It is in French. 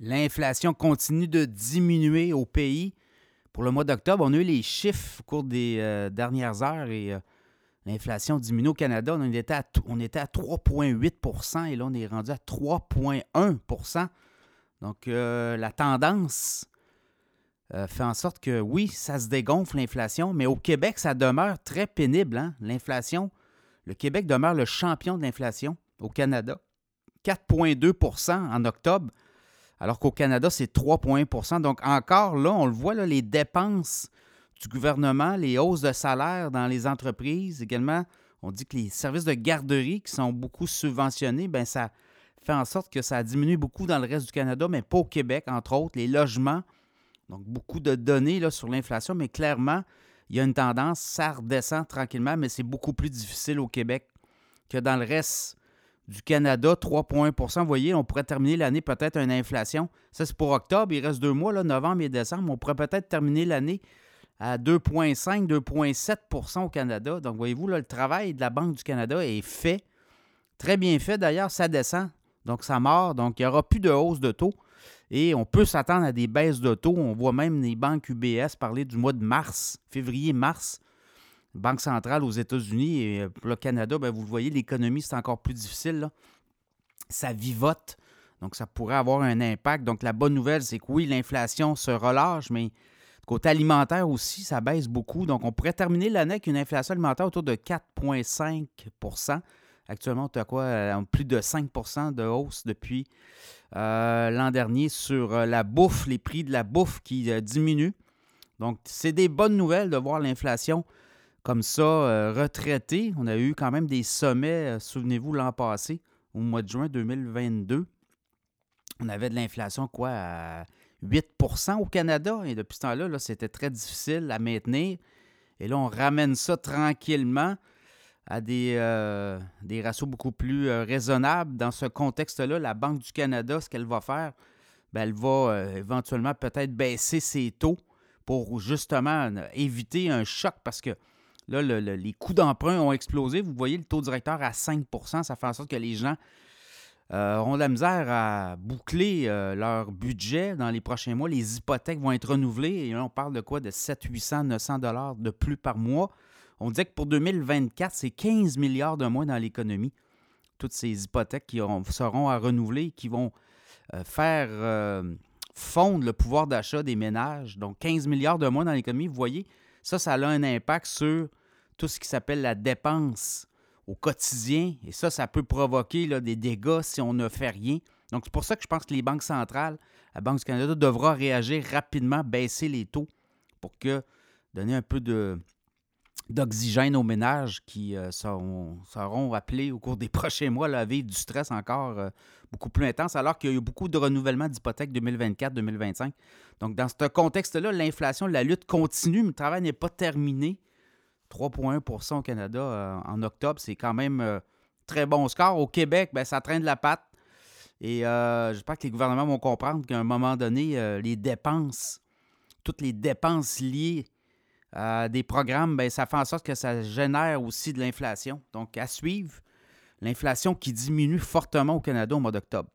L'inflation continue de diminuer au pays. Pour le mois d'octobre, on a eu les chiffres au cours des euh, dernières heures et euh, l'inflation diminue au Canada. On était à, on était à 3,8% et là, on est rendu à 3,1% Donc, euh, la tendance fait en sorte que oui, ça se dégonfle l'inflation, mais au Québec, ça demeure très pénible. Hein? L'inflation, le Québec demeure le champion de l'inflation au Canada. 4,2% en octobre alors qu'au Canada, c'est 3,1% Donc encore là, on le voit, les dépenses du gouvernement, les hausses de salaire dans les entreprises, également, on dit que les services de garderie qui sont beaucoup subventionnés, bien, ça fait en sorte que ça diminue beaucoup dans le reste du Canada, mais pas au Québec, entre autres, les logements. Donc, beaucoup de données là, sur l'inflation, mais clairement, il y a une tendance, ça redescend tranquillement, mais c'est beaucoup plus difficile au Québec que dans le reste du Canada, 3,1% Vous voyez, on pourrait terminer l'année peut-être à une inflation. Ça, c'est pour octobre. Il reste deux mois, là, novembre et décembre. On pourrait peut-être terminer l'année à 2,5, 2,7% au Canada. Donc, voyez-vous, le travail de la Banque du Canada est fait. Très bien fait. D'ailleurs, ça descend. Donc, ça mord. Donc, il n'y aura plus de hausse de taux. Et on peut s'attendre à des baisses de taux. On voit même les banques UBS parler du mois de mars, février-mars. Banque centrale aux États-Unis et euh, le Canada, ben, vous le voyez, l'économie, c'est encore plus difficile. Ça vivote. Donc, ça pourrait avoir un impact. Donc, la bonne nouvelle, c'est que oui, l'inflation se relâche, mais côté alimentaire aussi, ça baisse beaucoup. Donc, on pourrait terminer l'année avec une inflation alimentaire autour de 4,5% Actuellement, on a quoi? Euh, plus de 5% de hausse depuis euh, l'an dernier sur la bouffe, les prix de la bouffe qui diminuent. Donc, c'est des bonnes nouvelles de voir l'inflation comme ça, euh, retraité. On a eu quand même des sommets, euh, souvenez-vous, l'an passé, au mois de juin 2022. On avait de l'inflation, quoi, à 8% au Canada. Et depuis ce temps-là, -là, c'était très difficile à maintenir. Et là, on ramène ça tranquillement à des, euh, des ratios beaucoup plus raisonnables. Dans ce contexte-là, la Banque du Canada, ce qu'elle va faire, ben, elle va éventuellement peut-être baisser ses taux pour justement éviter un choc parce que Là, les coûts d'emprunt ont explosé. Vous voyez le taux directeur à 5% Ça fait en sorte que les gens euh, auront de la misère à boucler euh, leur budget dans les prochains mois. Les hypothèques vont être renouvelées. Et là, on parle de quoi? De 7, 800, 900 dollars de plus par mois. On dit que pour 2024, c'est 15 milliards de moins dans l'économie. Toutes ces hypothèques qui seront à renouveler, qui vont euh, faire fondre le pouvoir d'achat des ménages. Donc, 15 milliards de moins dans l'économie. Vous voyez, ça, ça a un impact sur tout ce qui s'appelle la dépense au quotidien. Et ça, ça peut provoquer des dégâts si on ne fait rien. Donc, c'est pour ça que je pense que les banques centrales, la Banque du Canada, devra réagir rapidement, baisser les taux pour que donner un peu d'oxygène aux ménages qui euh, seront, seront, appelés au cours des prochains mois à vivre du stress encore euh, beaucoup plus intense, alors qu'il y a eu beaucoup de renouvellement d'hypothèques 2024-2025. Donc, dans ce contexte-là, l'inflation, la lutte continue, mais le travail n'est pas terminé. 3,1% au Canada euh, en octobre, c'est quand même euh, très bon score. Au Québec, ben, ça traîne de la patte. Et euh, j'espère que les gouvernements vont comprendre qu'à un moment donné, les dépenses, toutes les dépenses liées à des programmes, ben, ça fait en sorte que ça génère aussi de l'inflation. Donc, à suivre, l'inflation qui diminue fortement au Canada au mois d'octobre.